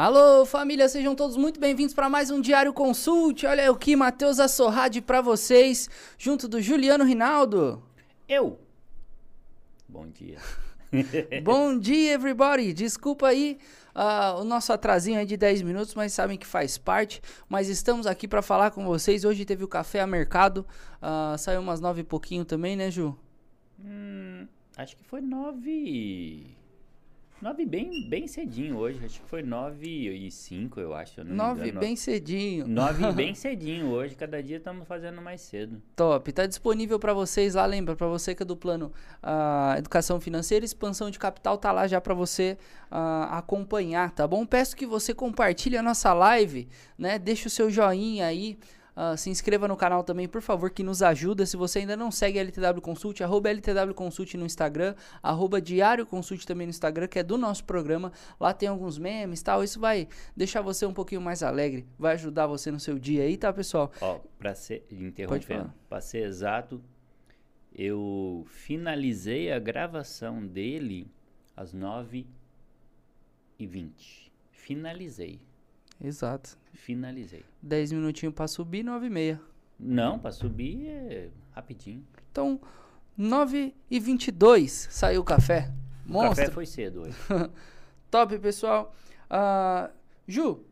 Alô, família, sejam todos muito bem-vindos para mais um Diário Consult. Olha eu aqui, Matheus Assorrade para vocês, junto do Juliano Rinaldo. Eu. Bom dia. Bom dia, everybody. Desculpa aí uh, o nosso atrasinho aí de 10 minutos, mas sabem que faz parte. Mas estamos aqui para falar com vocês. Hoje teve o café a mercado, uh, saiu umas 9 e pouquinho também, né, Ju? Hum, acho que foi 9 9 bem, bem cedinho hoje, acho que foi 9 e 5, eu acho. 9 bem cedinho. 9 bem cedinho hoje, cada dia estamos fazendo mais cedo. Top, tá disponível para vocês lá, lembra, para você que é do plano uh, Educação Financeira, Expansão de Capital, tá lá já para você uh, acompanhar, tá bom? Peço que você compartilhe a nossa live, né? Deixa o seu joinha aí, Uh, se inscreva no canal também, por favor, que nos ajuda. Se você ainda não segue a LTW Consult, arroba LTW Consult no Instagram, arroba Diário Consult também no Instagram, que é do nosso programa. Lá tem alguns memes e tal. Isso vai deixar você um pouquinho mais alegre, vai ajudar você no seu dia aí, tá, pessoal? Ó, pra ser, interrompendo, pra ser exato, eu finalizei a gravação dele às 9h20. Finalizei. Exato. Finalizei. 10 minutinhos pra subir, 9 e meia. Não, pra subir é rapidinho. Então, 9 e 22 saiu o café. Monstro. O café foi cedo hoje. Top, pessoal. Uh, Ju,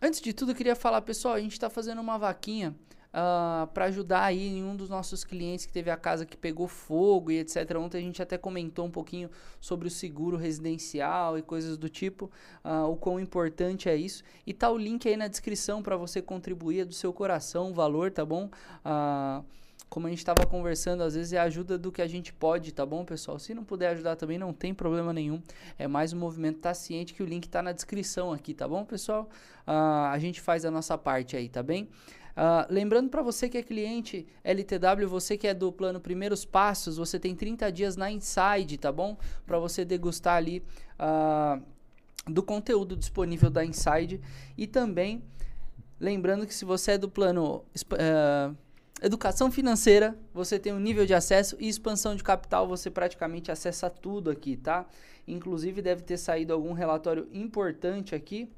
antes de tudo, eu queria falar, pessoal, a gente tá fazendo uma vaquinha uh, ah, para ajudar aí em um dos nossos clientes que teve a casa que pegou fogo e etc. Ontem a gente até comentou um pouquinho sobre o seguro residencial e coisas do tipo, uh, o quão importante é isso. E tá o link aí na descrição para você contribuir é do seu coração, o valor, tá bom? Uh, como a gente estava conversando, às vezes é ajuda do que a gente pode, tá bom, pessoal? Se não puder ajudar também, não tem problema nenhum. É mais um movimento, tá ciente que o link tá na descrição aqui, tá bom, pessoal? Uh, a gente faz a nossa parte aí, tá bem? Uh, lembrando para você que é cliente LTW, você que é do plano Primeiros Passos, você tem 30 dias na Inside, tá bom? Para você degustar ali uh, do conteúdo disponível da Inside. E também, lembrando que se você é do plano uh, Educação Financeira, você tem um nível de acesso e expansão de capital, você praticamente acessa tudo aqui, tá? Inclusive deve ter saído algum relatório importante aqui.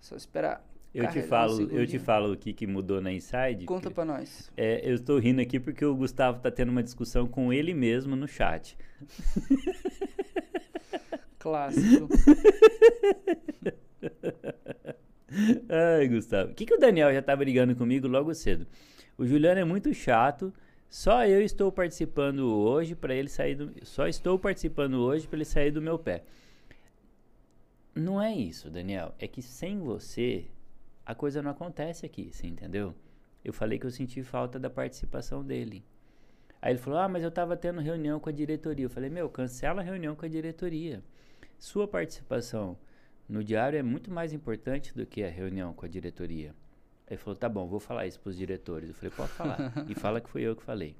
Só esperar eu te falo, um eu te falo o que, que mudou na Inside. Conta para nós. É, eu estou rindo aqui porque o Gustavo tá tendo uma discussão com ele mesmo no chat. Clássico. Ai, Gustavo. O que, que o Daniel já tá brigando comigo logo cedo? O Juliano é muito chato. Só eu estou participando hoje para ele sair do. Só estou participando hoje para ele sair do meu pé. Não é isso, Daniel. É que sem você a coisa não acontece aqui, você entendeu? Eu falei que eu senti falta da participação dele. Aí ele falou: Ah, mas eu estava tendo reunião com a diretoria. Eu falei: Meu, cancela a reunião com a diretoria. Sua participação no diário é muito mais importante do que a reunião com a diretoria. Aí ele falou: Tá bom, vou falar isso para os diretores. Eu falei: Pode falar. e fala que foi eu que falei.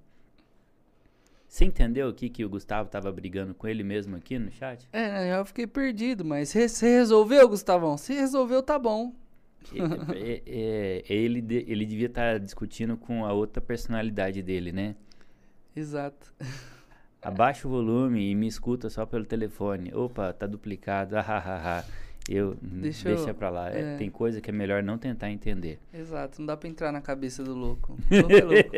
Você entendeu o que, que o Gustavo estava brigando com ele mesmo aqui no chat? É, eu fiquei perdido, mas você resolveu, Gustavão? Se resolveu, tá bom. É, é, é, ele, ele devia estar tá discutindo com a outra personalidade dele, né? Exato. Abaixa o volume e me escuta só pelo telefone. Opa, tá duplicado. Ah, eu deixa, deixa eu, pra lá. É, é. tem coisa que é melhor não tentar entender. Exato, não dá pra entrar na cabeça do louco. É louco.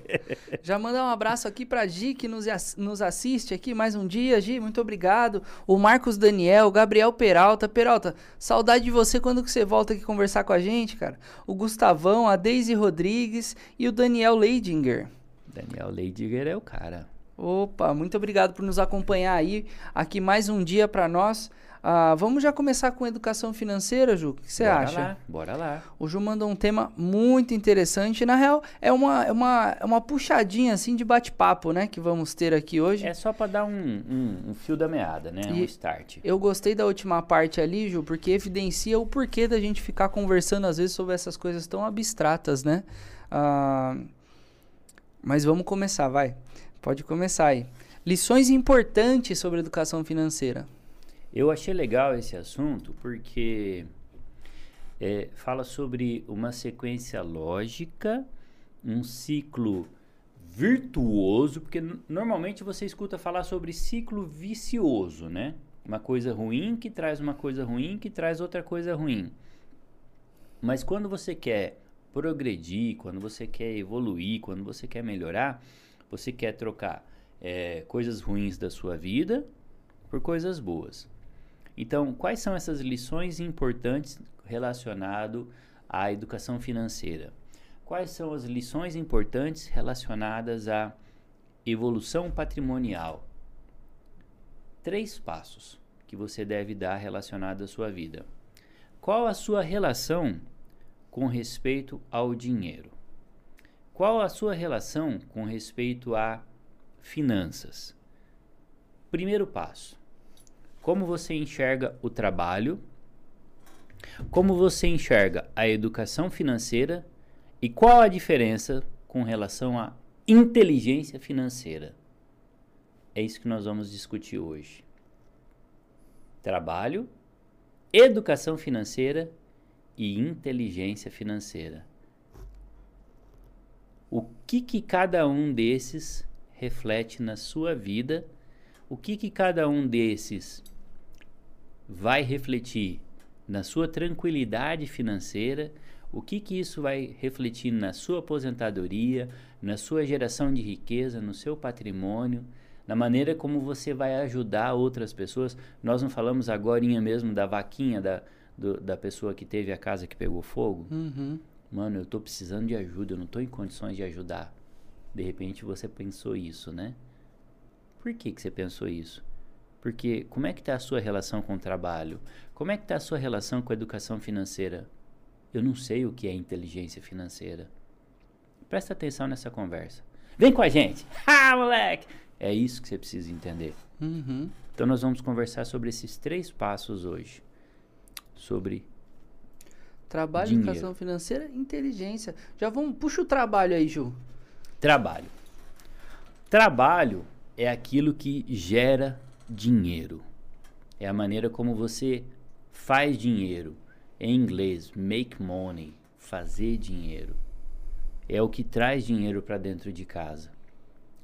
Já mandar um abraço aqui pra Gi, que nos, nos assiste aqui mais um dia. Gi, muito obrigado. O Marcos Daniel, o Gabriel Peralta. Peralta, saudade de você quando que você volta aqui conversar com a gente, cara. O Gustavão, a Daisy Rodrigues e o Daniel Leidinger. Daniel Leidinger é o cara. Opa, muito obrigado por nos acompanhar aí. Aqui mais um dia para nós. Ah, vamos já começar com educação financeira, Ju? O que você acha? Lá, bora lá. O Ju mandou um tema muito interessante. Na real, é uma, é uma, é uma puxadinha assim de bate-papo, né? Que vamos ter aqui hoje. É só para dar um, um, um, fio da meada, né? E um start. Eu gostei da última parte ali, Ju, porque evidencia o porquê da gente ficar conversando às vezes sobre essas coisas tão abstratas, né? Ah, mas vamos começar, vai. Pode começar aí. Lições importantes sobre educação financeira. Eu achei legal esse assunto porque é, fala sobre uma sequência lógica, um ciclo virtuoso, porque normalmente você escuta falar sobre ciclo vicioso, né? uma coisa ruim que traz uma coisa ruim que traz outra coisa ruim. Mas quando você quer progredir, quando você quer evoluir, quando você quer melhorar, você quer trocar é, coisas ruins da sua vida por coisas boas. Então, quais são essas lições importantes relacionado à educação financeira? Quais são as lições importantes relacionadas à evolução patrimonial? Três passos que você deve dar relacionado à sua vida. Qual a sua relação com respeito ao dinheiro? Qual a sua relação com respeito a finanças? Primeiro passo: como você enxerga o trabalho, como você enxerga a educação financeira e qual a diferença com relação à inteligência financeira. É isso que nós vamos discutir hoje. Trabalho, educação financeira e inteligência financeira. O que, que cada um desses reflete na sua vida? O que, que cada um desses vai refletir na sua tranquilidade financeira, o que, que isso vai refletir na sua aposentadoria, na sua geração de riqueza, no seu patrimônio, na maneira como você vai ajudar outras pessoas. Nós não falamos agora mesmo da vaquinha da, do, da pessoa que teve a casa que pegou fogo? Uhum. Mano, eu estou precisando de ajuda, eu não estou em condições de ajudar. De repente você pensou isso, né? Por que, que você pensou isso? Porque como é que está a sua relação com o trabalho? Como é que está a sua relação com a educação financeira? Eu não sei o que é inteligência financeira. Presta atenção nessa conversa. Vem com a gente! Ah, moleque! É isso que você precisa entender. Uhum. Então nós vamos conversar sobre esses três passos hoje. Sobre Trabalho, Dinheiro. educação financeira, inteligência. Já vamos, puxa o trabalho aí, Ju. trabalho. Trabalho é aquilo que gera dinheiro. É a maneira como você faz dinheiro. Em inglês, make money, fazer dinheiro. É o que traz dinheiro para dentro de casa.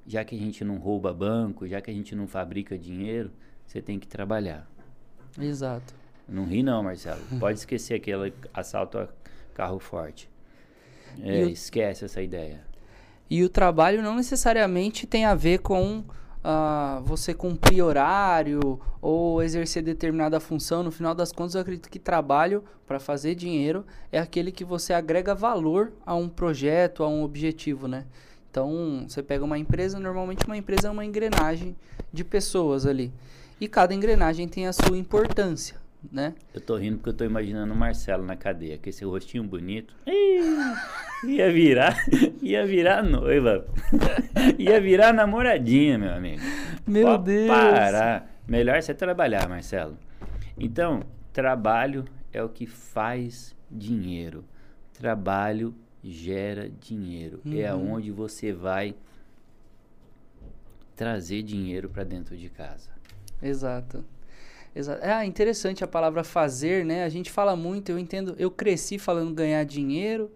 Já que a gente não rouba banco, já que a gente não fabrica dinheiro, você tem que trabalhar. Exato. Não ri não, Marcelo. Pode esquecer aquele assalto a carro forte. É, o- esquece essa ideia. E o trabalho não necessariamente tem a ver com ah, você cumprir horário ou exercer determinada função. No final das contas, eu acredito que trabalho para fazer dinheiro é aquele que você agrega valor a um projeto, a um objetivo, né? Então, você pega uma empresa, normalmente uma empresa é uma engrenagem de pessoas ali. E cada engrenagem tem a sua importância, né? Eu tô rindo porque eu tô imaginando o Marcelo na cadeia, com esse rostinho bonito. Ia virar, ia virar noiva. ia virar namoradinha, meu amigo. Meu Deus! Parar. Melhor você trabalhar, Marcelo. Então, trabalho é o que faz dinheiro. Trabalho gera dinheiro. É Uhum. onde você vai trazer dinheiro para dentro de casa. Exato. Exa é interessante a palavra fazer, né? A gente fala muito, eu entendo, eu cresci falando ganhar dinheiro,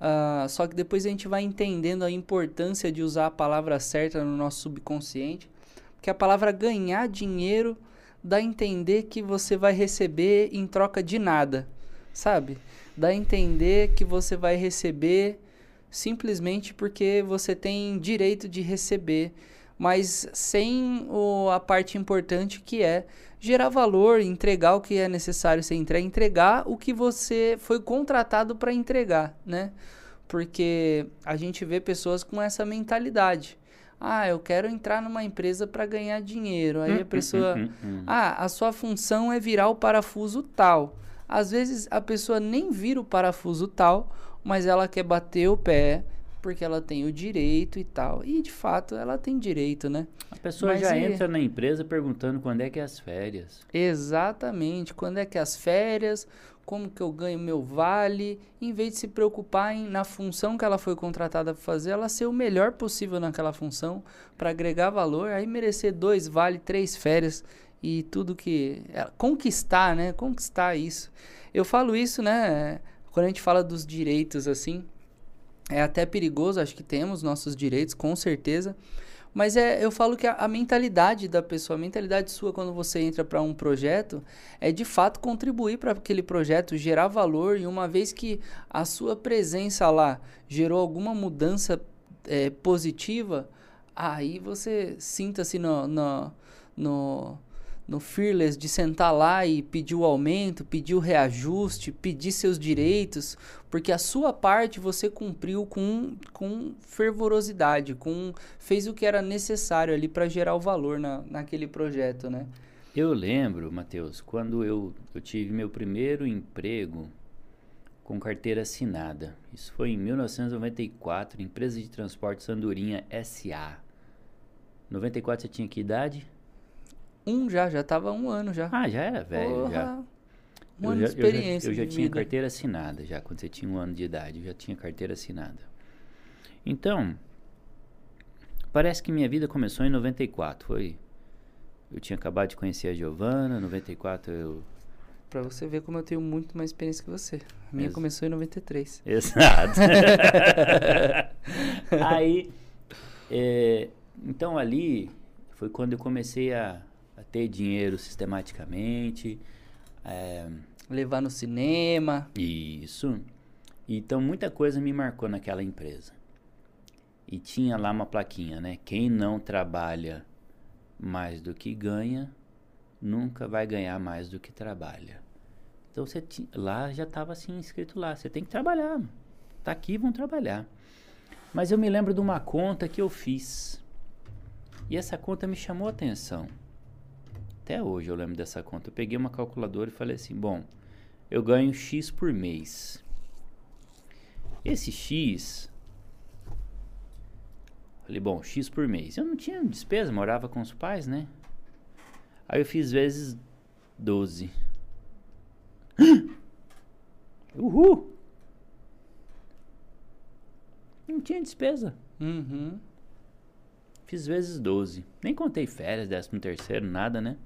ah, só que depois a gente vai entendendo a importância de usar a palavra certa no nosso subconsciente, porque a palavra ganhar dinheiro dá a entender que você vai receber em troca de nada, sabe? Dá a entender que você vai receber simplesmente porque você tem direito de receber mas sem o, a parte importante que é gerar valor, entregar o que é necessário ser entregue, entregar o que você foi contratado para entregar, né? Porque a gente vê pessoas com essa mentalidade. Ah, eu quero entrar numa empresa para ganhar dinheiro. Aí a pessoa, Hum, hum, hum. ah, a sua função é virar o parafuso tal. Às vezes a pessoa nem vira o parafuso tal, mas ela quer bater o pé porque ela tem o direito e tal. E de fato ela tem direito, né? A pessoa Mas já entra na empresa perguntando quando é que é as férias. Exatamente. Quando é que as férias? Como que eu ganho meu vale? Em vez de se preocupar em, na função que ela foi contratada para fazer, ela ser o melhor possível naquela função para agregar valor, aí merecer dois vale, três férias e tudo que conquistar, né? Conquistar isso. Eu falo isso, né? Quando a gente fala dos direitos assim, é até perigoso, acho que temos nossos direitos, com certeza. Mas é, eu falo que a, a mentalidade da pessoa, a mentalidade sua quando você entra para um projeto, é de fato contribuir para aquele projeto, gerar valor. E uma vez que a sua presença lá gerou alguma mudança é, positiva, aí você sinta-se no, no, no no Fearless de sentar lá e pedir o aumento, pedir o reajuste, pedir seus direitos, porque a sua parte você cumpriu com, com fervorosidade, com fez o que era necessário ali para gerar o valor na, naquele projeto, né? Eu lembro, Matheus, quando eu, eu tive meu primeiro emprego com carteira assinada. Isso foi em 1994, empresa de transporte Sandurinha SA. 94 você tinha que idade? Um já, já tava um ano já. Ah, já era velho, já. Um ano de experiência. Eu já, eu já tinha vida. carteira assinada, já quando você tinha um ano de idade, eu já tinha carteira assinada. Então, parece que minha vida começou em 94, foi... Eu tinha acabado de conhecer a Giovana, 94 eu... Pra você ver como eu tenho muito mais experiência que você. A minha Ex- começou em 93. Exato. Aí, é, então ali foi quando eu comecei a ter dinheiro sistematicamente. é, Levar no cinema. Isso. Então muita coisa me marcou naquela empresa. E tinha lá uma plaquinha, né? Quem não trabalha mais do que ganha, nunca vai ganhar mais do que trabalha. Então você ti- lá já estava assim escrito lá, você tem que trabalhar. Tá aqui, vão trabalhar. Mas eu me lembro de uma conta que eu fiz. E essa conta me chamou a atenção. Até hoje eu lembro dessa conta. Eu peguei uma calculadora e falei assim: bom, eu ganho X por mês. Esse X. Falei, bom, X por mês. Eu não tinha despesa, morava com os pais, né? Aí eu fiz vezes 12. Uhul! Não tinha despesa. Uhum. Fiz vezes 12. Nem contei férias, décimo terceiro, nada, né?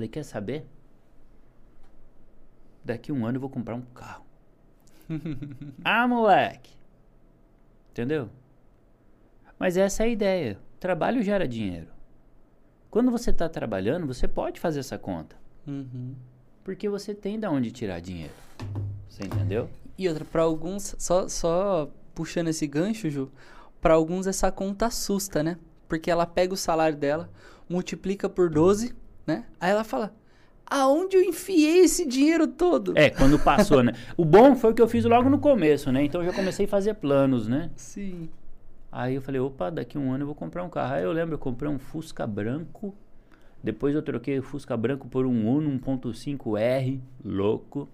Falei, quer saber? Daqui um ano eu vou comprar um carro. ah, moleque! Entendeu? Mas essa é a ideia. Trabalho gera dinheiro. Quando você está trabalhando, você pode fazer essa conta. Uhum. Porque você tem de onde tirar dinheiro. Você entendeu? E outra, pra alguns, só, só puxando esse gancho, Ju, pra alguns essa conta assusta, né? Porque ela pega o salário dela, multiplica por 12, né? Aí ela fala: aonde eu enfiei esse dinheiro todo? É, quando passou, né? O bom foi que eu fiz logo no começo, né? Então eu já comecei a fazer planos, né? Sim. Aí eu falei, opa, daqui um ano eu vou comprar um carro. Aí eu lembro, eu comprei um Fusca branco. Depois eu troquei o Fusca branco por um Uno 1.5R, louco.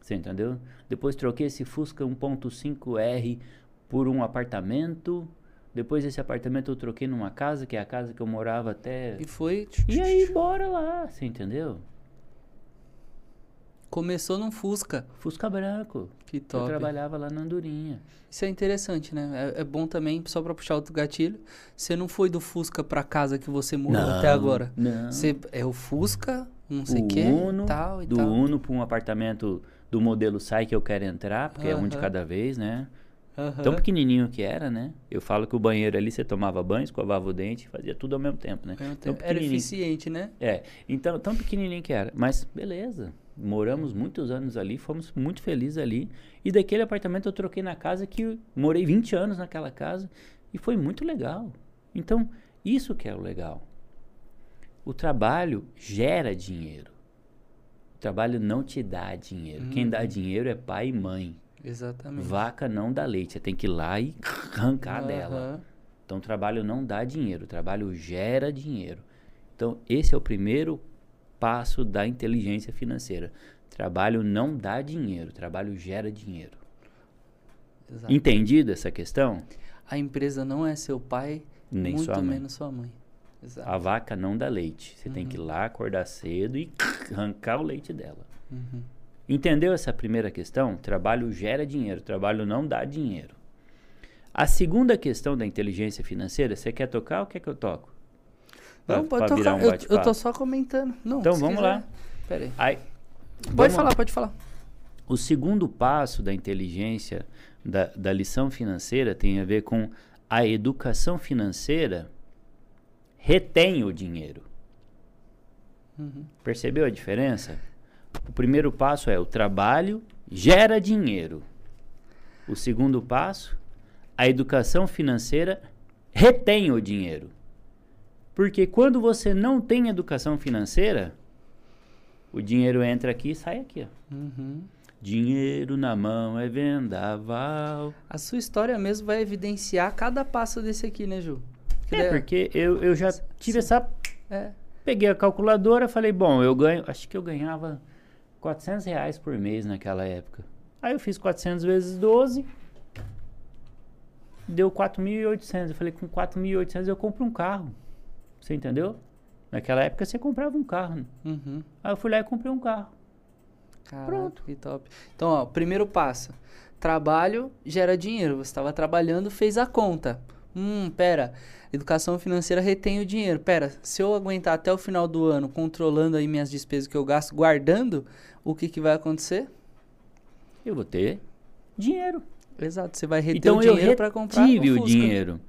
Você entendeu? Depois troquei esse Fusca 1.5R por um apartamento. Depois esse apartamento eu troquei numa casa, que é a casa que eu morava até. E foi. E aí, bora lá, você entendeu? Começou num Fusca. Fusca branco. Que Eu top. trabalhava lá na Andorinha. Isso é interessante, né? É, é bom também, só pra puxar outro gatilho. Você não foi do Fusca pra casa que você morou até agora. Não. Você é o Fusca, não sei o o que, Uno, tal e do tal. Uno para um apartamento do modelo Sai que eu quero entrar, porque é um de cada vez, né? Aham. Tão pequenininho que era, né? Eu falo que o banheiro ali você tomava banho, escovava o dente, fazia tudo ao mesmo tempo, né? Mesmo tempo. Era eficiente, né? É, então tão pequenininho que era, mas beleza. Moramos muitos anos ali, fomos muito felizes ali. E daquele apartamento eu troquei na casa que morei 20 anos naquela casa e foi muito legal. Então, isso que é o legal. O trabalho gera dinheiro. O trabalho não te dá dinheiro. Quem dá Uhum. dinheiro é pai e mãe. Exatamente. Vaca não dá leite, você tem que ir lá e arrancar dela. Aham. Então, trabalho não dá dinheiro, trabalho gera dinheiro. Então, esse é o primeiro passo da inteligência financeira. Trabalho não dá dinheiro, trabalho gera dinheiro. Exato. Entendido essa questão? A empresa não é seu pai, Nem muito sua menos sua mãe. Exato. A vaca não dá leite. Você tem que ir lá acordar cedo e arrancar o leite dela. Uhum. Entendeu essa primeira questão? Trabalho gera dinheiro, trabalho não dá dinheiro. A segunda questão da inteligência financeira, você quer tocar ou quer que eu toco? Pra- Não, pode tocar. um eu, eu tô só comentando. Não, Então vamos quiser. lá. Pera aí. Pode vamos- falar, pode falar. O segundo passo da inteligência, da, da lição financeira, tem a ver com a educação financeira retém o dinheiro. Uhum. Percebeu a diferença? O primeiro passo é o trabalho gera dinheiro. O segundo passo, a educação financeira retém o dinheiro. Porque quando você não tem educação financeira, o dinheiro entra aqui e sai aqui. Ó. Uhum. Dinheiro na mão é vendaval. A sua história mesmo vai evidenciar cada passo desse aqui, né, Ju? Que É, daí- porque eu, eu já tive essa. É. Peguei a calculadora, falei, bom, eu ganho. Acho que eu ganhava 400 reais por mês naquela época. Aí eu fiz 400 vezes 12. Deu 4.800. Eu falei, com 4.800 eu compro um carro. Você entendeu? Naquela época você comprava um carro. Uhum. Aí eu fui lá e comprei um carro. Caraca, Pronto. que top. Então, ó, primeiro passo. Trabalho gera dinheiro. Você estava trabalhando, fez a conta. Hum, pera. Educação financeira retém o dinheiro. Pera, se eu aguentar até o final do ano controlando aí minhas despesas que eu gasto, guardando, o que, que vai acontecer? Eu vou ter dinheiro. Exato, você vai reter então o eu dinheiro para comprar o Fusca. dinheiro.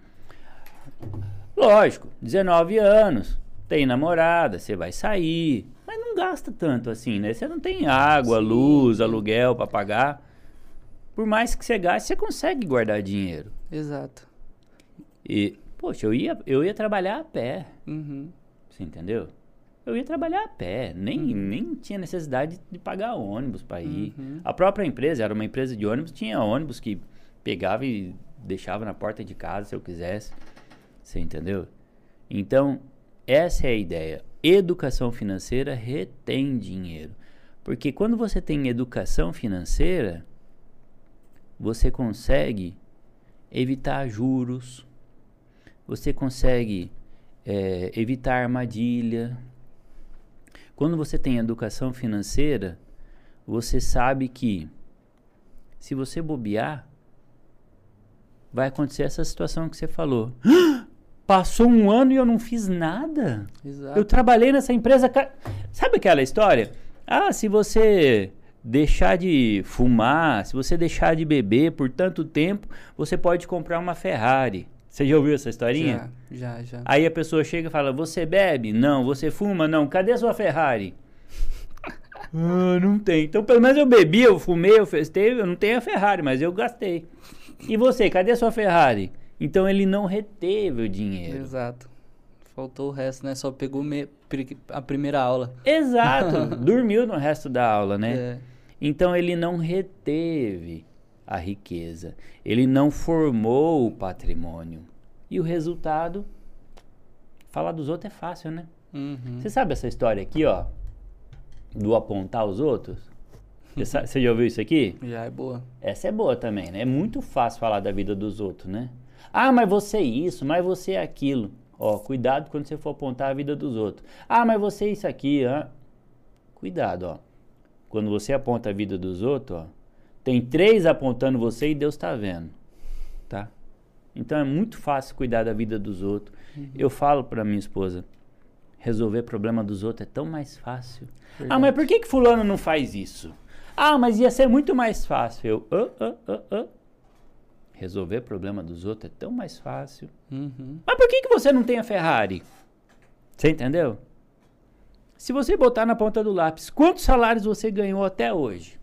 Lógico, 19 anos, tem namorada, você vai sair, mas não gasta tanto assim, né? Você não tem água, Sim. luz, aluguel para pagar. Por mais que você gaste, você consegue guardar dinheiro. Exato. E, poxa, eu ia, eu ia trabalhar a pé, Uhum. você entendeu? Eu ia trabalhar a pé, nem, nem tinha necessidade de pagar ônibus para ir. Uhum. A própria empresa, era uma empresa de ônibus, tinha ônibus que pegava e deixava na porta de casa se eu quisesse. Você entendeu? Então, essa é a ideia. Educação financeira retém dinheiro. Porque quando você tem educação financeira, você consegue evitar juros, você consegue eh, evitar armadilha. Quando você tem educação financeira, você sabe que se você bobear, vai acontecer essa situação que você falou. Passou um ano e eu não fiz nada. Exato. Eu trabalhei nessa empresa. Sabe aquela história? Ah, se você deixar de fumar, se você deixar de beber por tanto tempo, você pode comprar uma Ferrari. Você já ouviu essa historinha? Já, já, já. Aí a pessoa chega e fala: Você bebe? Não. Você fuma? Não. Cadê a sua Ferrari? ah, não tem. Então, pelo menos eu bebi, eu fumei, eu festei, eu não tenho a Ferrari, mas eu gastei. E você, cadê a sua Ferrari? Então ele não reteve o dinheiro. Exato. Faltou o resto, né? Só pegou me- a primeira aula. Exato. Dormiu no resto da aula, né? É. Então ele não reteve a riqueza. Ele não formou o patrimônio. E o resultado, falar dos outros é fácil, né? Uhum. Você sabe essa história aqui, ó? Do apontar os outros? Você, já ouviu isso aqui? Já é boa. Essa é boa também, né? É muito fácil falar da vida dos outros, né? Ah, mas você é isso, mas você é aquilo. Ó, cuidado quando você for apontar a vida dos outros. Ah, mas você é isso aqui, ah. Cuidado, ó. Quando você aponta a vida dos outros, ó, tem três apontando você e Deus está vendo, tá? Então é muito fácil cuidar da vida dos outros. Eu falo para minha esposa, resolver problema dos outros é tão mais fácil. Ah, mas por que que fulano não faz isso? Ah, mas ia ser muito mais fácil. Eu. Resolver problema dos outros é tão mais fácil. Uhum. Mas por que, que você não tem a Ferrari? Você entendeu? Se você botar na ponta do lápis, quantos salários você ganhou até hoje?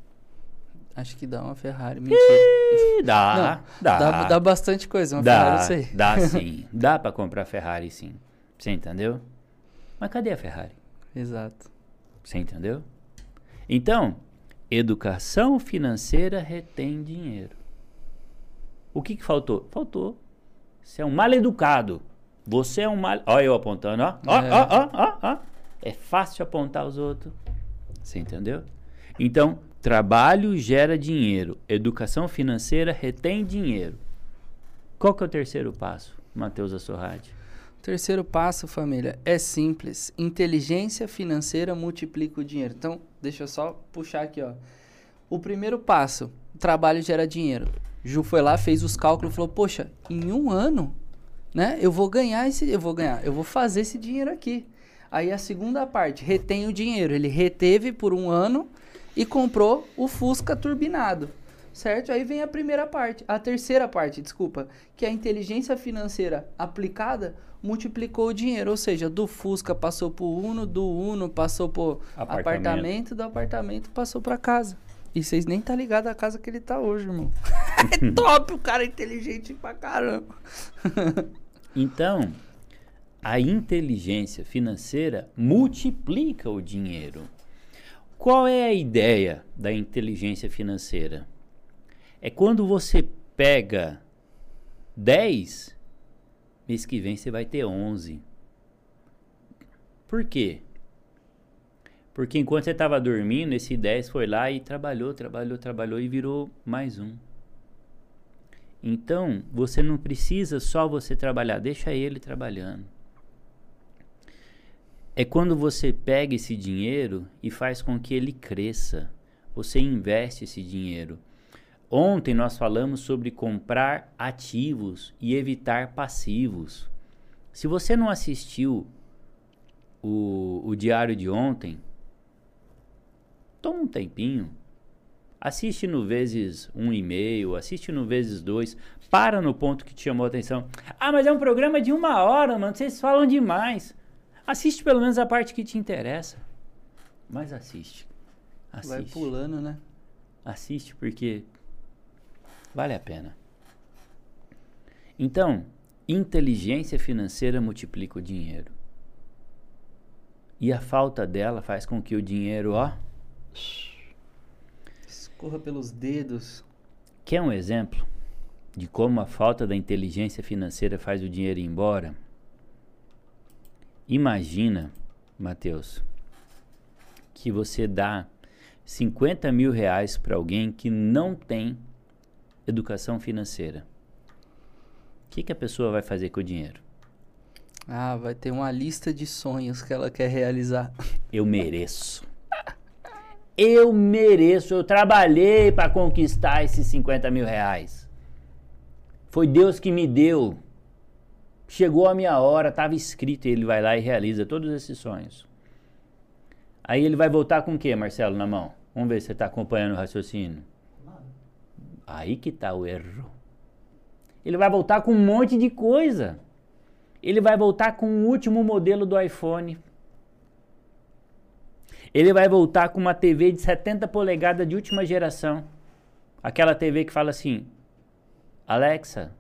Acho que dá uma Ferrari. Mentira. Ih, dá, Não, dá, dá, dá bastante coisa. Uma dá, Ferrari eu sei. dá sim. Dá pra comprar Ferrari sim. Você entendeu? Mas cadê a Ferrari? Exato. Você entendeu? Então, educação financeira retém dinheiro. O que, que faltou? Faltou. Você é um mal educado. Você é um mal. Olha eu apontando, ó. Ó, É. ó, ó, ó, ó. É fácil apontar os outros. Você entendeu? Então, trabalho gera dinheiro. Educação financeira retém dinheiro. Qual que é o terceiro passo, Matheus Assorrade? Terceiro passo, família, é simples. Inteligência financeira multiplica o dinheiro. Então, deixa eu só puxar aqui, ó. O primeiro passo, trabalho gera dinheiro. Ju foi lá, fez os cálculos falou: "Poxa, em um ano, né? Eu vou ganhar esse, eu vou ganhar, eu vou fazer esse dinheiro aqui". Aí a segunda parte, retém o dinheiro. Ele reteve por um ano e comprou o Fusca turbinado. certo? Aí vem a primeira parte, a terceira parte, desculpa, que é a inteligência financeira aplicada multiplicou o dinheiro, ou seja, do Fusca passou pro Uno, do Uno passou pro Apartamento. apartamento, do apartamento passou pra casa. E vocês nem tá ligado à casa que ele tá hoje, irmão. é top, o cara é inteligente pra caramba. Então, a inteligência financeira multiplica o dinheiro. Qual é a ideia da inteligência financeira? É quando você pega 10, mês que vem você vai ter 11. Por quê? Porque enquanto você estava dormindo, esse 10 foi lá e trabalhou, trabalhou, trabalhou e virou mais um. Então, você não precisa só você trabalhar, deixa ele trabalhando. É quando você pega esse dinheiro e faz com que ele cresça. Você investe esse dinheiro. Ontem nós falamos sobre comprar ativos e evitar passivos. Se você não assistiu o, o diário de ontem, toma um tempinho. Assiste no vezes um e meio, assiste no vezes dois. Para no ponto que te chamou a atenção. Ah, mas é um programa de uma hora, mano. Vocês falam demais. Assiste pelo menos a parte que te interessa. Mas assiste. Assiste. Vai pulando, né? Assiste porque vale a pena. Então, inteligência financeira multiplica o dinheiro. E a falta dela faz com que o dinheiro, ó. Escorra pelos dedos. Quer um exemplo de como a falta da inteligência financeira faz o dinheiro ir embora? Imagina, Mateus, que você dá 50 mil reais para alguém que não tem educação financeira. O que, que a pessoa vai fazer com o dinheiro? Ah, vai ter uma lista de sonhos que ela quer realizar. Eu mereço. Eu mereço. Eu trabalhei para conquistar esses 50 mil reais. Foi Deus que me deu. Chegou a minha hora, estava escrito, e ele vai lá e realiza todos esses sonhos. Aí ele vai voltar com o que, Marcelo, na mão? Vamos ver se você está acompanhando o raciocínio. Aí que está o erro. Ele vai voltar com um monte de coisa. Ele vai voltar com o último modelo do iPhone. Ele vai voltar com uma TV de 70 polegadas de última geração. Aquela TV que fala assim: Alexa,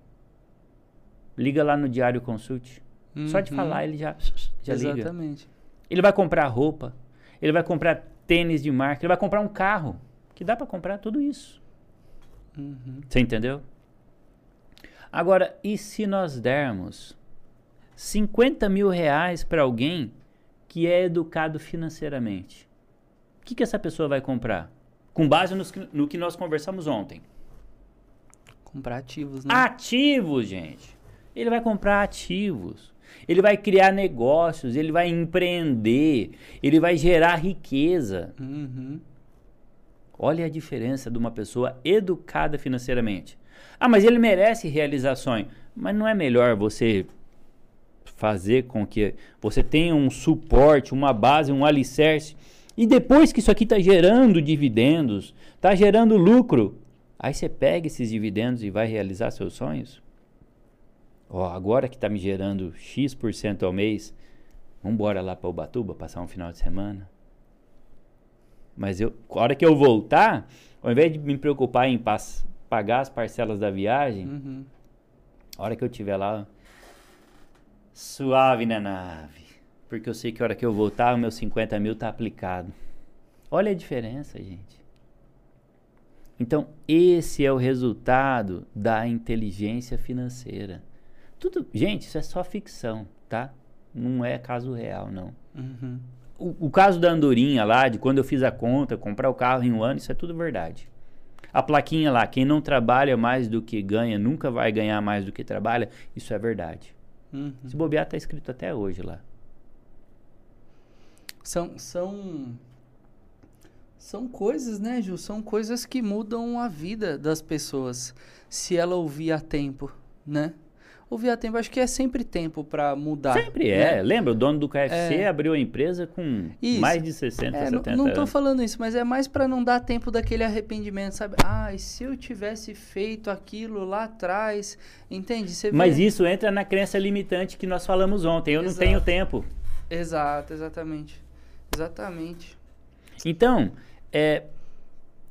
liga lá no Diário Consult. Só de Uhum. falar ele já, já liga. Exatamente. Ele vai comprar roupa, ele vai comprar tênis de marca, ele vai comprar um carro, que dá para comprar tudo isso. Uhum. Você entendeu? Agora, e se nós dermos 50 mil reais para alguém que é educado financeiramente? O que, que essa pessoa vai comprar? Com base nos no que nós conversamos ontem. Comprar ativos, né? Ativos, gente. Ele vai comprar ativos. Ele vai criar negócios, ele vai empreender, ele vai gerar riqueza. Uhum. Olha a diferença de uma pessoa educada financeiramente. Ah, mas ele merece realizar sonho. Mas não é melhor você fazer com que você tenha um suporte, uma base, um alicerce. E depois que isso aqui está gerando dividendos, está gerando lucro, aí você pega esses dividendos e vai realizar seus sonhos? Ó, agora que está me gerando X% ao mês, vamos embora lá para Ubatuba passar um final de semana? Mas eu, a hora que eu voltar, ao invés de me preocupar em pagar as parcelas da viagem, Uhum. a hora que eu estiver lá, suave na nave. Porque eu sei que a hora que eu voltar, o meu 50 mil tá aplicado. Olha a diferença, gente. Então, esse é o resultado da inteligência financeira. Tudo, gente, isso é só ficção, tá? Não é caso real, não. Uhum. O, o caso da andorinha lá, de quando eu fiz a conta, comprar o carro em um ano, isso é tudo verdade. A plaquinha lá, quem não trabalha mais do que ganha, nunca vai ganhar mais do que trabalha, isso é verdade. Uhum. Se bobear, tá escrito até hoje lá. São, são, são coisas, né, Ju? São coisas que mudam a vida das pessoas se ela ouvir a tempo, né? Ouvir a tempo. Acho que é sempre tempo para mudar. Sempre né? é. Lembra, o dono do KFC é. abriu a empresa com isso. mais de 60, é, 70 Não, anos. falando isso, mas é mais para não dar tempo daquele arrependimento, sabe? Ah, e se eu tivesse feito aquilo lá atrás, entende? Você mas vê... isso entra na crença limitante que nós falamos ontem. Eu Exato. não tenho tempo. Exato, exatamente. Exatamente. Então, é,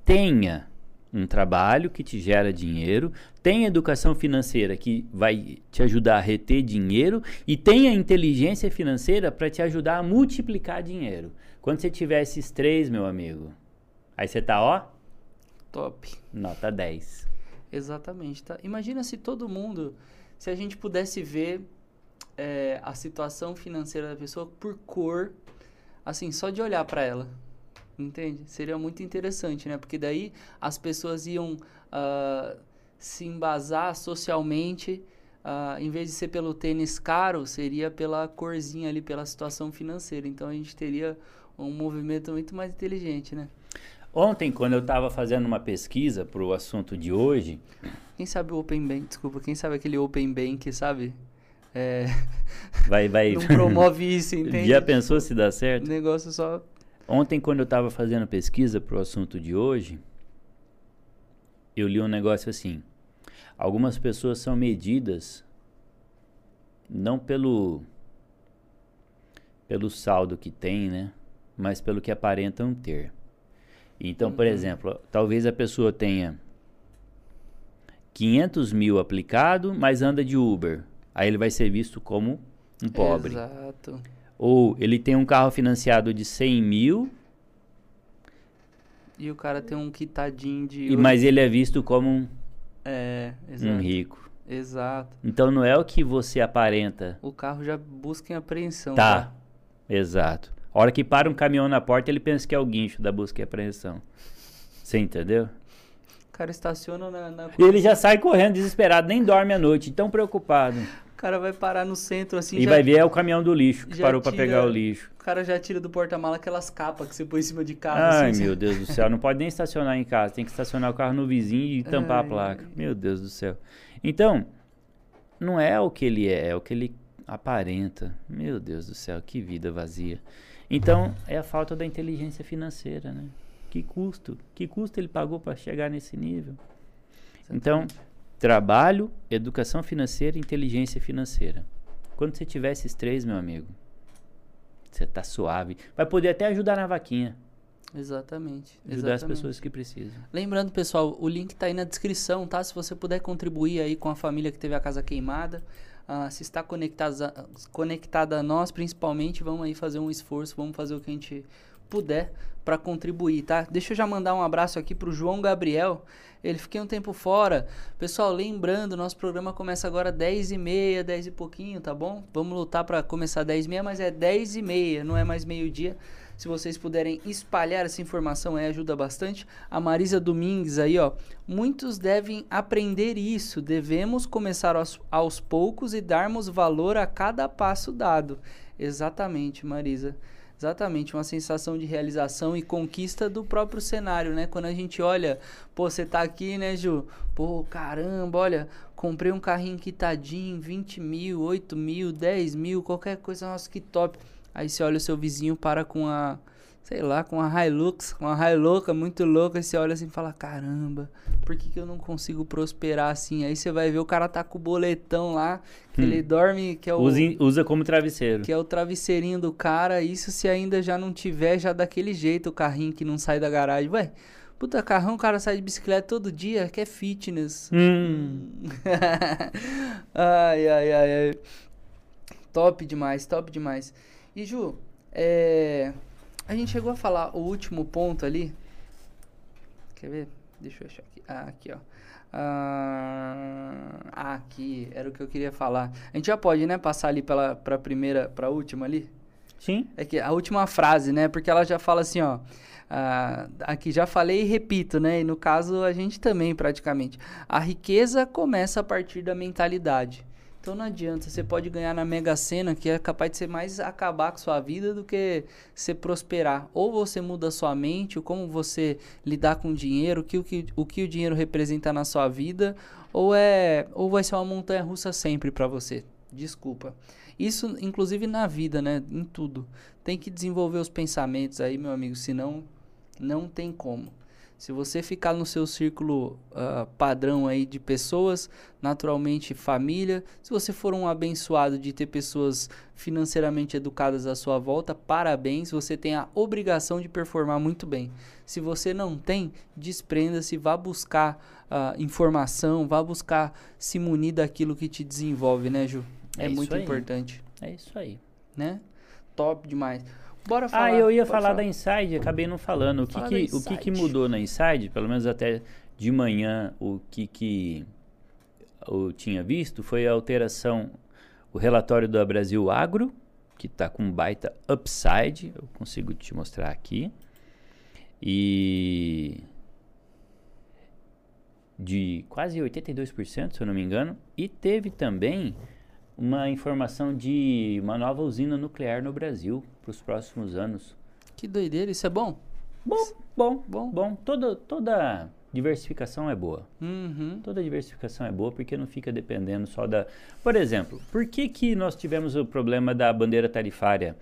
tenha um trabalho que te gera dinheiro, tenha educação financeira que vai te ajudar a reter dinheiro e tenha inteligência financeira para te ajudar a multiplicar dinheiro. Quando você tiver esses três, meu amigo, aí você tá, ó, Top. nota 10. Exatamente, tá? Imagina se todo mundo, se a gente pudesse ver é, a situação financeira da pessoa por cor, assim, só de olhar para ela. Entende? Seria muito interessante, né? Porque daí as pessoas iam uh, se embasar socialmente, uh, em vez de ser pelo tênis caro, seria pela corzinha ali, pela situação financeira. Então a gente teria um movimento muito mais inteligente, né? Ontem, quando eu estava fazendo uma pesquisa para o assunto de hoje. Quem sabe o Open Bank, desculpa, quem sabe aquele Open Bank, sabe? É... Vai, vai. Não promove isso, entende? Já pensou se dá certo? O negócio só Ontem, quando eu estava fazendo pesquisa para o assunto de hoje, eu li um negócio assim. Algumas pessoas são medidas não pelo pelo saldo que tem, né? Mas pelo que aparentam ter. Então, por Uhum. exemplo, talvez a pessoa tenha 500 mil aplicado, mas anda de Uber. Aí ele vai ser visto como um pobre. Exato. Ou ele tem um carro financiado de 100 mil, E o cara tem um quitadinho de. e, mas ele é visto como um, É, um exato. rico. Exato. Então não é o que você aparenta. O carro já busca em apreensão. Tá. Exato. A hora que para um caminhão na porta, ele pensa que é o guincho da busca e apreensão. Você entendeu? O cara estaciona na. na- E ele já sai correndo desesperado, nem dorme à noite, tão preocupado. O cara vai parar no centro assim. e já- vai ver é o caminhão do lixo que parou pra tira- pegar o lixo. O cara já tira do porta-mala aquelas capas que você põe em cima de carro. Ai, assim, meu Deus do céu, não pode nem estacionar em casa, tem que estacionar o carro no vizinho e tampar a Ai. placa. Meu Deus do céu. Então, não é o que ele é, é o que ele aparenta. Meu Deus do céu, que vida vazia. Então, é a falta da inteligência financeira, né? Que custo? Que custo ele pagou para chegar nesse nível? Então, trabalho, educação financeira e inteligência financeira. Quando você tiver esses três, meu amigo, você tá suave. Vai poder até ajudar na vaquinha. Exatamente. Ajudar as exatamente. pessoas que precisam. Lembrando, pessoal, o link tá aí na descrição, tá? Se você puder contribuir aí com a família que teve a casa queimada, ah, se está conectada conectada a nós, principalmente, vamos aí fazer um esforço, vamos fazer o que a gente puder para contribuir, tá? Deixa eu já mandar um abraço aqui pro João Gabriel. Ele fiquei um tempo fora. Pessoal, lembrando, nosso programa começa agora 10 e meia, 10 e pouquinho, tá bom? Vamos lutar para começar 10 e meia, mas é 10 e meia, não é mais meio-dia. Se vocês puderem espalhar essa informação aí, ajuda bastante. A Marisa Domingues aí, ó. Muitos devem aprender isso. Devemos começar aos, aos poucos e darmos valor a cada passo dado. Exatamente, Marisa. Exatamente, uma sensação de realização e conquista do próprio cenário, né? Quando a gente olha, pô, você tá aqui, né, Ju? Pô, caramba, olha, comprei um carrinho quitadinho, 20 mil, 8 mil, 10 mil, qualquer coisa, nossa, que top. Aí você olha o seu vizinho, para com a, sei lá, com a Hilux, com a Hilux muito louca, e você olha assim e fala, caramba, por que, que eu não consigo prosperar assim? Aí você vai ver o cara tá com o boletão lá, que Hum. ele dorme, que é o Use- usa como travesseiro. que é o travesseirinho do cara. Isso se ainda já não tiver, já daquele jeito o carrinho que não sai da garagem. Ué, puta carrão, o cara sai de bicicleta todo dia, que é fitness. Hum. ai, ai, ai, ai. Top demais, top demais. E Ju, é... a gente chegou a falar o último ponto ali. Quer ver? Deixa eu achar aqui. Ah, aqui, ó. Ah, aqui, era o que eu queria falar. A gente já pode, né, passar ali pela, pra primeira, pra última ali? Sim. É que a última frase, né? Porque ela já fala assim, ó. ah, aqui já falei e repito, né? E no caso a gente também praticamente. A riqueza começa a partir da mentalidade. Então não adianta, você pode ganhar na Mega Sena, que é capaz de ser mais acabar com sua vida do que você prosperar. Ou você muda sua mente, ou como você lidar com o dinheiro, o que o, que, o, que o dinheiro representa na sua vida, ou é ou vai ser uma montanha russa sempre para você. Desculpa. Isso inclusive na vida, né, em tudo. Tem que desenvolver os pensamentos aí, meu amigo, senão não tem como. Se você ficar no seu círculo uh, padrão aí de pessoas, naturalmente família, se você for um abençoado de ter pessoas financeiramente educadas à sua volta, parabéns, você tem a obrigação de performar muito bem. Se você não tem, desprenda-se, vá buscar uh, informação, vá buscar se munir daquilo que te desenvolve, né, Ju? É, é muito aí. importante. É isso aí. Né? Top demais. Bora falar. Ah, eu ia falar, falar, da Inside, acabei não falando. O que, que, o que, que mudou na Inside, pelo menos até de manhã, o que, que eu tinha visto foi a alteração, o relatório do Brasil Agro, que está com baita upside, eu consigo te mostrar aqui. E de quase 82%, se eu não me engano, e teve também uma informação de uma nova usina nuclear no Brasil para os próximos anos. Que doideira, isso é bom? Bom, bom, bom, bom. Toda, toda diversificação é boa. Uhum. Toda diversificação é boa porque não fica dependendo só da. Por exemplo, por que, que nós tivemos o problema da bandeira tarifária?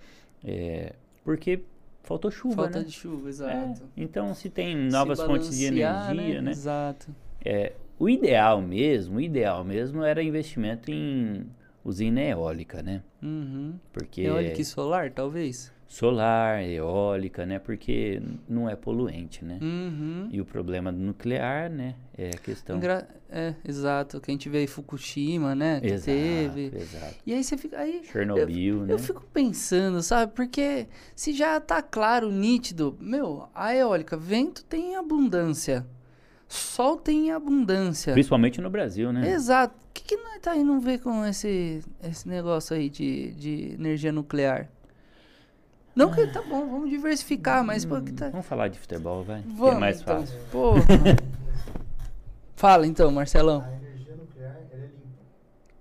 É, porque faltou chuva, Falta né? de chuva, exato. É, então, se tem novas se fontes de energia, né? né? Exato. É, o ideal mesmo, o ideal mesmo era investimento em usina eólica, né? Uhum. Porque eólica e solar, talvez? Solar, eólica, né? Porque não é poluente, né? Uhum. E o problema do nuclear, né? É a questão... Engra... É, exato. Que a gente vê em Fukushima, né? Que exato, teve. Exato. E aí você fica... Aí, Chernobyl, eu, né? Eu fico pensando, sabe? Porque se já tá claro, nítido... Meu, a eólica, vento tem abundância. Sol tem abundância. Principalmente no Brasil, né? Exato. Que, nós tá indo ver com esse, esse negócio aí de, de energia nuclear? Não que tá bom, vamos diversificar, mas pô, que tá... Vamos falar de futebol, vai. Vamos, que é mais então. fácil. Pô. Fala então, Marcelão. A energia nuclear é limpa.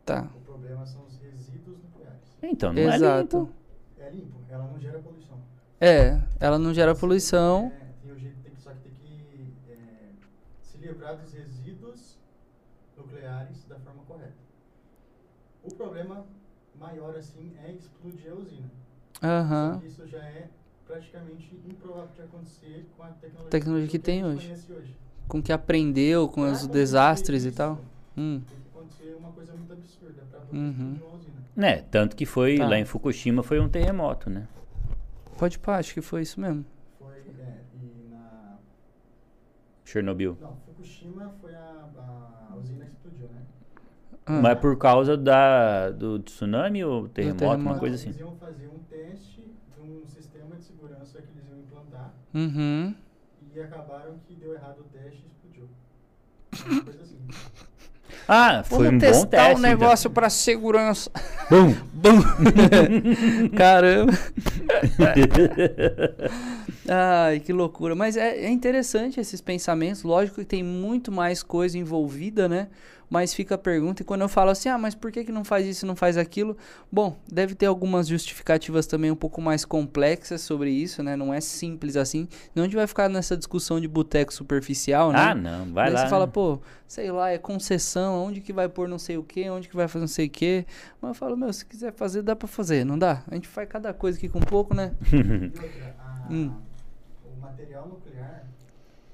Tá. O problema são os resíduos nucleares. Então, não Exato. é limpo. É limpo, ela não gera poluição. É, ela não gera poluição. É, tem o jeito, tem que, só que tem que é, se livrar dos resíduos nucleares da forma correta. O problema maior, assim, é explodir a usina. Aham. Que isso já é praticamente improvável de acontecer com a tecnologia, Tecnologia que a tem gente hoje. conhece hoje. Com o que aprendeu, com Pra os desastres e isso, tal. Hum. Tem que acontecer uma coisa muito absurda para poder Uhum. explodir uma usina. Né? Tanto que foi Tá. lá em Fukushima foi um terremoto, né? Pode pá, acho que foi isso mesmo. Foi, é, e na... Chernobyl. Não, Fukushima foi a, a usina que explodiu, né? Ah, Mas por causa da, do tsunami ou terremoto, uma terremoto. coisa Eles assim? iam fazer um teste de um sistema de segurança que eles iam implantar Uhum. e acabaram que deu errado o teste e explodiu. Uma coisa assim. Ah, foi Vamos um bom testar teste. um negócio pra segurança. Então. Bum! Caramba! Ai, que loucura. Mas é, é interessante esses pensamentos. Lógico que tem muito mais coisa envolvida, né? Mas fica a pergunta, e quando eu falo assim, ah, mas por que, que não faz isso e não faz aquilo? Bom, deve ter algumas justificativas também um pouco mais complexas sobre isso, né? Não é simples assim. Não a gente vai ficar nessa discussão de boteco superficial, né? ah, não, vai Daí lá. você fala, né? pô, sei lá, é concessão, onde que vai pôr não sei o que, onde que vai fazer não sei o que. Mas eu falo, meu, se quiser fazer, dá pra fazer, não dá? A gente faz cada coisa aqui com pouco, né? Hum. o material nuclear,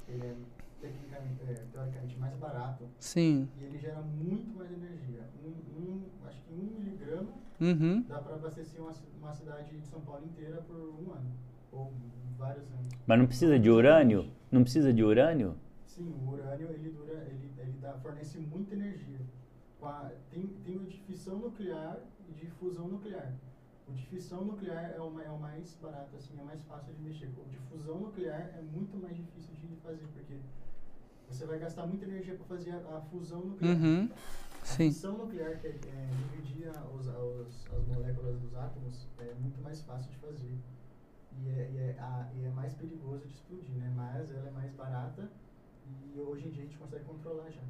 ele é, tecnicamente, é, teoricamente mais barato Sim. e ele gera muito mais energia. Um, um, acho que um miligrama Uhum. dá para abastecer uma, uma cidade de São Paulo inteira por um ano, ou vários anos. Mas não precisa de urânio? Não precisa de urânio? Sim, o urânio ele dura, ele, ele dá, fornece muita energia. Tem, tem o de fissão nuclear e de fusão nuclear. O de fissão nuclear é o, é o mais barato, assim, é mais fácil de mexer. O de fusão nuclear é muito mais difícil de fazer, porque você vai gastar muita energia para fazer a, a fusão nuclear. Uhum. A Sim. fissão nuclear, que é, é dividir os, os, as moléculas dos átomos, é muito mais fácil de fazer. E é, e, é, a- e é mais perigoso de explodir, né? Mas ela é mais barata e hoje em dia a gente consegue controlar já.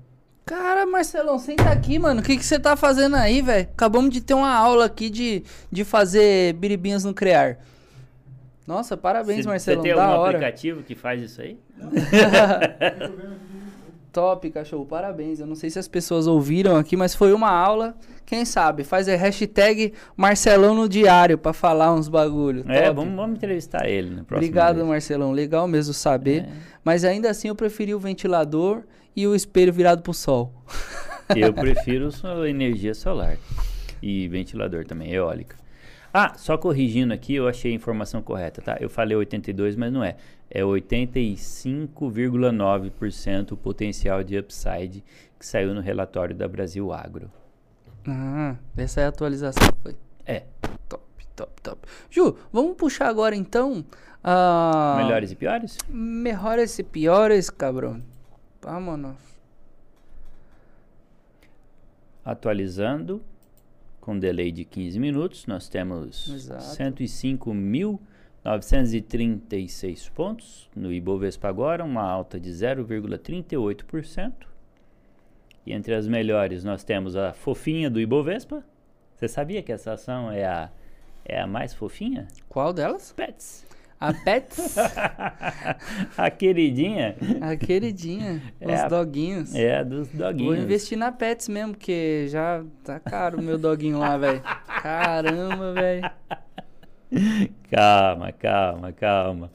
Cara, Marcelão, senta aqui, mano. O que que você tá fazendo aí, velho? Acabamos de ter uma aula aqui de, de fazer biribinhas no Crear. Nossa, parabéns, Você Marcelão. tem da algum hora. aplicativo que faz isso aí? Top, cachorro. Parabéns. Eu não sei se as pessoas ouviram aqui, mas foi uma aula. Quem sabe? Faz a hashtag Marcelão no diário pra falar uns bagulho. É, vamos, vamos entrevistar ele próxima Obrigado, vez. Marcelão. Legal mesmo saber. É. Mas ainda assim eu preferi o ventilador e o espelho virado pro sol. Eu prefiro energia solar e ventilador também, eólica. Ah, só corrigindo aqui, eu achei a informação correta, tá? Eu falei 82, mas não é. É 85,9% o potencial de upside que saiu no relatório da Brasil Agro. Ah, essa é a atualização foi. É, Top, top, top. Ju, vamos puxar agora então. ah, melhores e piores? Melhores e piores, cabrão. Vámonos. Atualizando com delay de 15 minutos, nós temos Exato. 105.936 pontos no Ibovespa agora, uma alta de 0,38%. E entre as melhores nós temos a fofinha do Ibovespa. Você sabia que essa ação é a, é a mais fofinha? Qual delas? Pets. A Pets? a queridinha a queridinha. É os a- doguinhos. é dos doguinhos. Vou investir na Pets mesmo, porque já tá caro o meu doguinho lá, velho. Caramba, velho. Calma, calma, calma.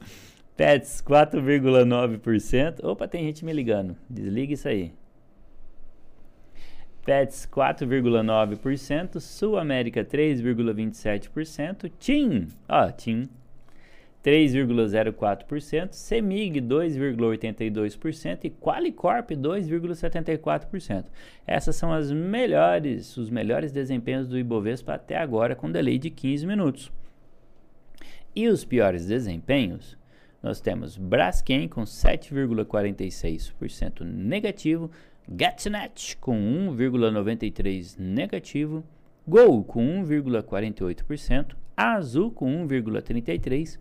Pets 4,9%. Opa, tem gente me ligando. Desliga isso aí. Pets 4,9%, Sul América 3,27%, TIM, ó, TIM 3,04%, CEMIG 2,82% e Qualicorp 2,74%. Essas são as melhores, os melhores desempenhos do Ibovespa até agora com delay de 15 minutos. E os piores desempenhos, nós temos Braskem com 7,46% negativo, Getnet com 1,93% negativo, Gol com 1,48%, Azul com 1,33%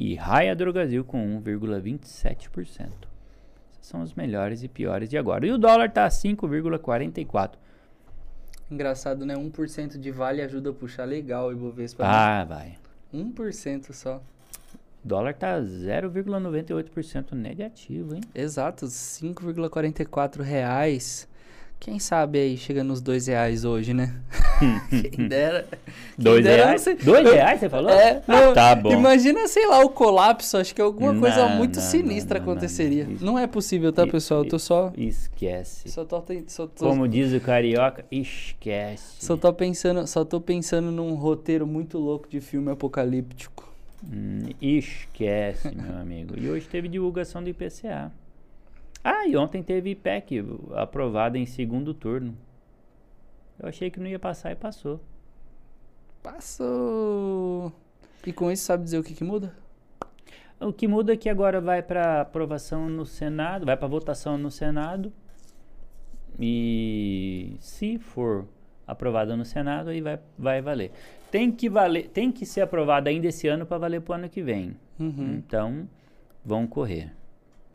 e Raia Drogasil com 1,27%. Essas são os melhores e piores de agora. E o dólar está a 5,44%. Engraçado, né? 1% de vale ajuda a puxar legal o Ibovespa. né? Ah, vai. 1% só. O dólar tá 0,98% negativo, hein? Exato, 5,44 reais. Quem sabe aí chega nos 2 reais hoje, né? Quem dera. Quem Dois dera, reais? sei- Dois Eu- reais, você falou? É, Ah, não, tá bom. Imagina, sei lá, o colapso. Acho que alguma coisa Não, muito não, sinistra não, não, aconteceria. não. Não, é possível, tá, pessoal? Eu tô só. Esquece. Só tô, só tô, Como diz o carioca, esquece. só tô pensando, só tô pensando num roteiro muito louco de filme apocalíptico. Hum, esquece, meu amigo. E hoje teve divulgação do IPCA. Ah, e ontem teve IPEC aprovada em segundo turno. Eu achei que não ia passar e passou. Passou. E com isso, sabe dizer o que que muda? O que muda é que agora vai para aprovação no Senado, vai para votação no Senado. E se for aprovada no Senado, aí vai, vai valer. Tem que valer, tem que ser aprovada ainda esse ano para valer para o ano que vem. Uhum. Então, vão correr.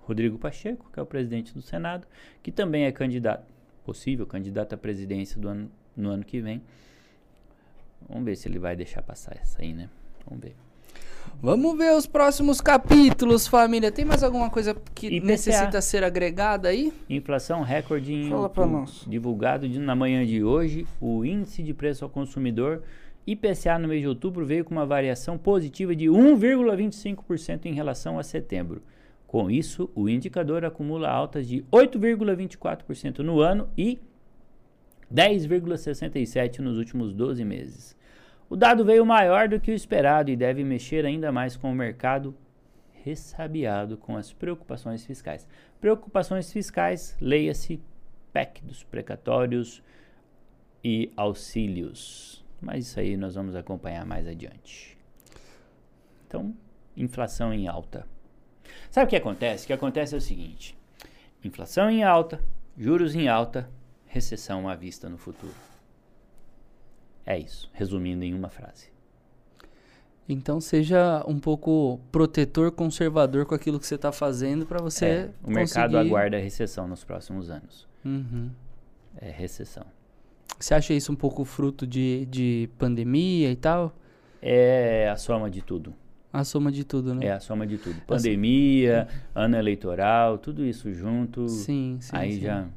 Rodrigo Pacheco, que é o presidente do Senado, que também é candidato, possível candidato à presidência do ano, no ano que vem. Vamos ver se ele vai deixar passar essa aí, né? Vamos ver. Vamos ver os próximos capítulos, família. Tem mais alguma coisa que IPCA. necessita ser agregada aí? Inflação recorde em Fala pra outubro. nós. divulgado de- na manhã de hoje, o índice de preço ao consumidor IPCA no mês de outubro veio com uma variação positiva de 1,25% em relação a setembro. Com isso, o indicador acumula altas de 8,24% no ano e 10,67% nos últimos 12 meses. O dado veio maior do que o esperado e deve mexer ainda mais com o mercado ressabiado com as preocupações fiscais. Preocupações fiscais, leia-se PEC dos precatórios e auxílios. Mas isso aí nós vamos acompanhar mais adiante. Então, inflação em alta. Sabe o que acontece? O que acontece é o seguinte: inflação em alta, juros em alta, recessão à vista no futuro. É isso, resumindo em uma frase. Então seja um pouco protetor, conservador com aquilo que você está fazendo para você É, o mercado conseguir- aguarda a recessão nos próximos anos. Uhum. É recessão. Você acha isso um pouco fruto de, de pandemia e tal? É a soma de tudo. A soma de tudo, né? É a soma de tudo. Pandemia, ano eleitoral, tudo isso junto. Sim, sim. aí sim. já.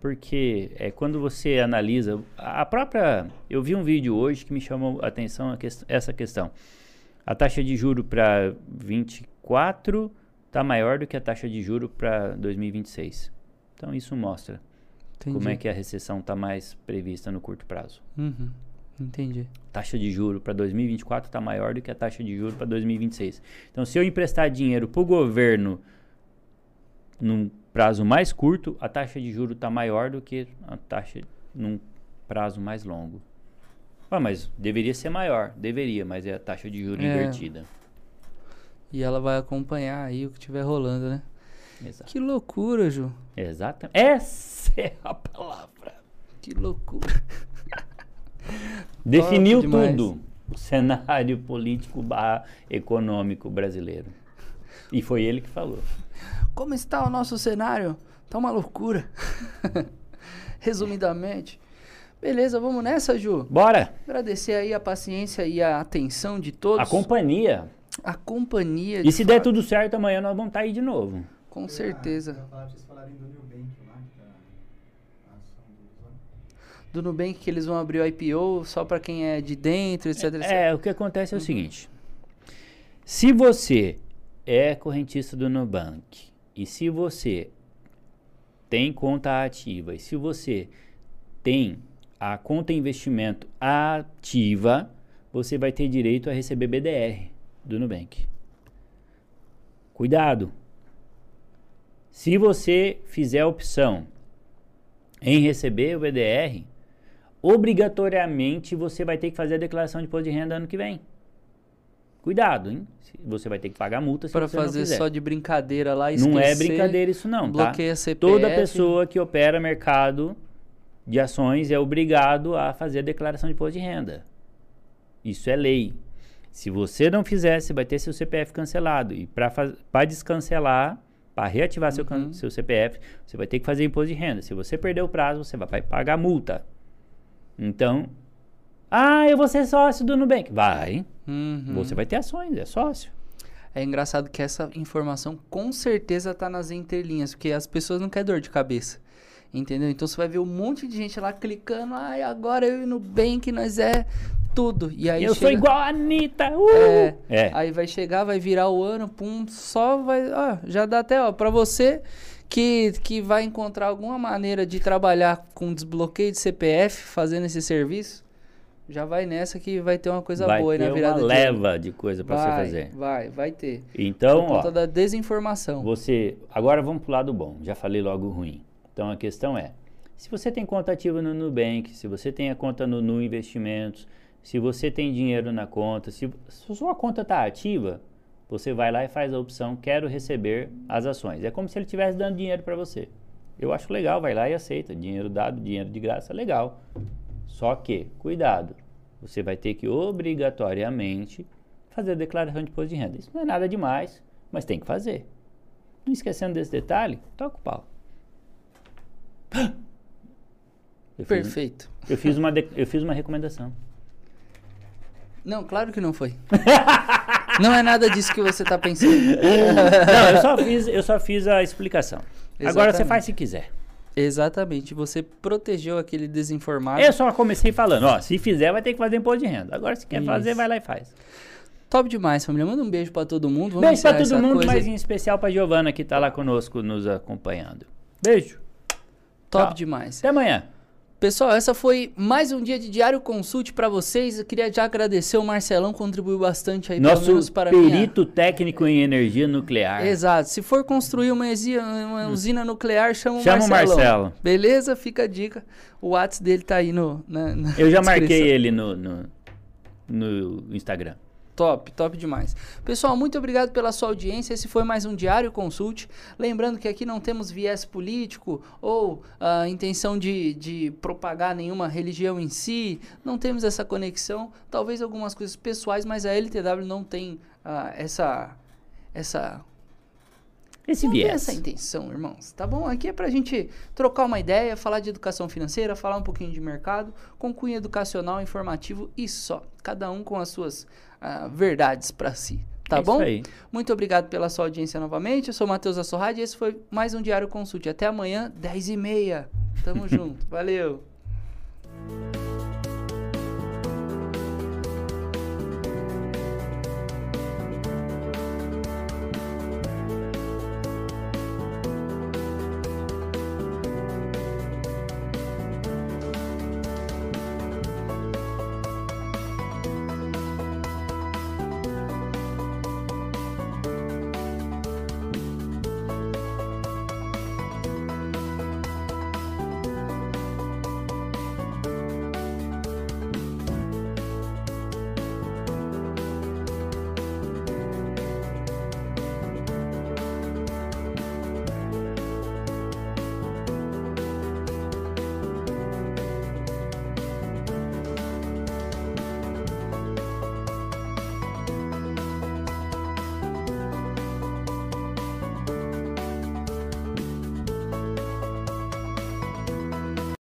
Porque é quando você analisa a própria. Eu vi um vídeo hoje que me chamou a atenção a ques- essa questão. A taxa de juro para 24 está maior do que a taxa de juro para 2026. Então isso mostra Entendi. como é que a recessão está mais prevista no curto prazo. Uhum. Entendi. taxa de juro para 2024 está maior do que a taxa de juro para 2026. Então, se eu emprestar dinheiro para o governo num prazo mais curto, a taxa de juro está maior do que a taxa num prazo mais longo. Ah, mas deveria ser maior, deveria, mas é a taxa de juro É. invertida. E ela vai acompanhar aí o que estiver rolando, né? Exato. Que loucura, Ju. Exatamente. Essa é a palavra. Que loucura. Definiu tudo. O cenário político barra econômico brasileiro. E foi ele que falou. Como está o nosso cenário? Tá uma loucura. Resumidamente. Beleza, vamos nessa, Ju. Bora! Agradecer aí a paciência e a atenção de todos. A companhia. A companhia. E de se der fato. tudo certo, amanhã nós vamos estar aí de novo. Com certeza. vocês falarem do Nubank lá, que tá a ação deles lá. Do Nubank que eles vão abrir o IPO só pra quem é de dentro, etc. etc. É, o que acontece é o seguinte. Se você é correntista do Nubank e se você tem conta ativa e se você tem a conta investimento ativa, você vai ter direito a receber BDR do Nubank. Cuidado. Se você fizer a opção em receber o BDR, obrigatoriamente você vai ter que fazer a declaração de imposto de renda ano que vem. Cuidado, hein? Você vai ter que pagar multa se não fazer só de brincadeira lá, Não é brincadeira isso não, tá? Bloqueia CPF. Toda pessoa que opera mercado de ações é obrigado a fazer a declaração de imposto de renda. Isso é lei. Se você não fizer, você vai ter seu CPF cancelado. E para descancelar, para reativar seu, Uhum. seu CPF, você vai ter que fazer imposto de renda. Se você perder o prazo, você vai pa- pagar multa. Então, ah, eu vou ser sócio do Nubank. Vai. Uhum. Você vai ter ações, é sócio. É engraçado que essa informação com certeza tá nas entrelinhas, porque as pessoas não querem dor de cabeça. Entendeu? Então você vai ver um monte de gente lá clicando, ai, agora eu e Nubank, nós é tudo. E aí eu sou chega- igual a Anitta. Uh! É, É. Aí vai chegar, vai virar o ano, pum, só vai. Ó, já dá até, ó, pra você que, que vai encontrar alguma maneira de trabalhar com desbloqueio de CPF, fazendo esse serviço, já vai nessa que vai ter uma coisa vai boa aí ter na virada uma de ano. leva de coisa para você Vai, fazer. Vai, vai ter. Então, Por ó, conta da desinformação. você. Agora vamos pro lado bom. Já falei logo ruim. Então a questão é: se você tem conta ativa no Nubank, se você tem a conta no Nu Investimentos, se você tem dinheiro na conta, se, se sua conta está ativa, você vai lá e faz a opção Quero receber as ações. É como se ele estivesse dando dinheiro para você. Eu acho legal, vai lá e aceita. Dinheiro dado, dinheiro de graça, legal. Só que, cuidado, você vai ter que obrigatoriamente fazer a declaração de imposto de renda. Isso não é nada demais, mas tem que fazer. Não esquecendo desse detalhe, toca o pau. Eu fiz, Perfeito. eu fiz uma, eu fiz uma recomendação. Não, claro que não foi. não é nada disso que você tá pensando. Não, eu só fiz, eu só fiz a explicação. Agora você Exatamente. faz se quiser. Exatamente. Você protegeu aquele desinformado. Eu só comecei falando, ó, se fizer vai ter que fazer imposto de renda. Agora se quer fazer, Isso. vai lá e faz. Top demais, família. Manda um beijo pra todo mundo. Vamos Beijo pra encerrar todo mundo, coisa mas em especial pra Giovana que tá lá conosco nos acompanhando. Beijo. Top Tchau. demais. Até amanhã. Pessoal, essa foi mais um dia de Diário Consult pra vocês. Eu queria já agradecer o Marcelão, contribuiu bastante aí, Nosso menos para perito técnico em energia nuclear. Exato. Se for construir uma, usina nuclear, chama, Chama o Marcelão. Marcelo. Beleza? Fica a dica. O WhatsApp dele tá aí no, na, na Eu já marquei descrição. ele no, no, no Instagram. Top, top demais. Pessoal, muito obrigado pela sua audiência. Esse foi mais um Diário Consult. Lembrando que aqui não temos viés político ou a intenção de, de propagar nenhuma religião em si. Não temos essa conexão. Talvez algumas coisas pessoais, mas a LTW não tem ah, essa, essa Esse não viés. essa intenção, irmãos, tá bom? Aqui é pra gente trocar uma ideia, falar de educação financeira, falar um pouquinho de mercado, com cunho educacional, informativo e só. Cada um com as suas ah, verdades pra si, tá É bom? Isso aí. Muito obrigado pela sua audiência novamente. Eu sou Matheus Assorrade e esse foi mais um Diário Consulte. Até amanhã, 10h30. Tamo junto. Valeu.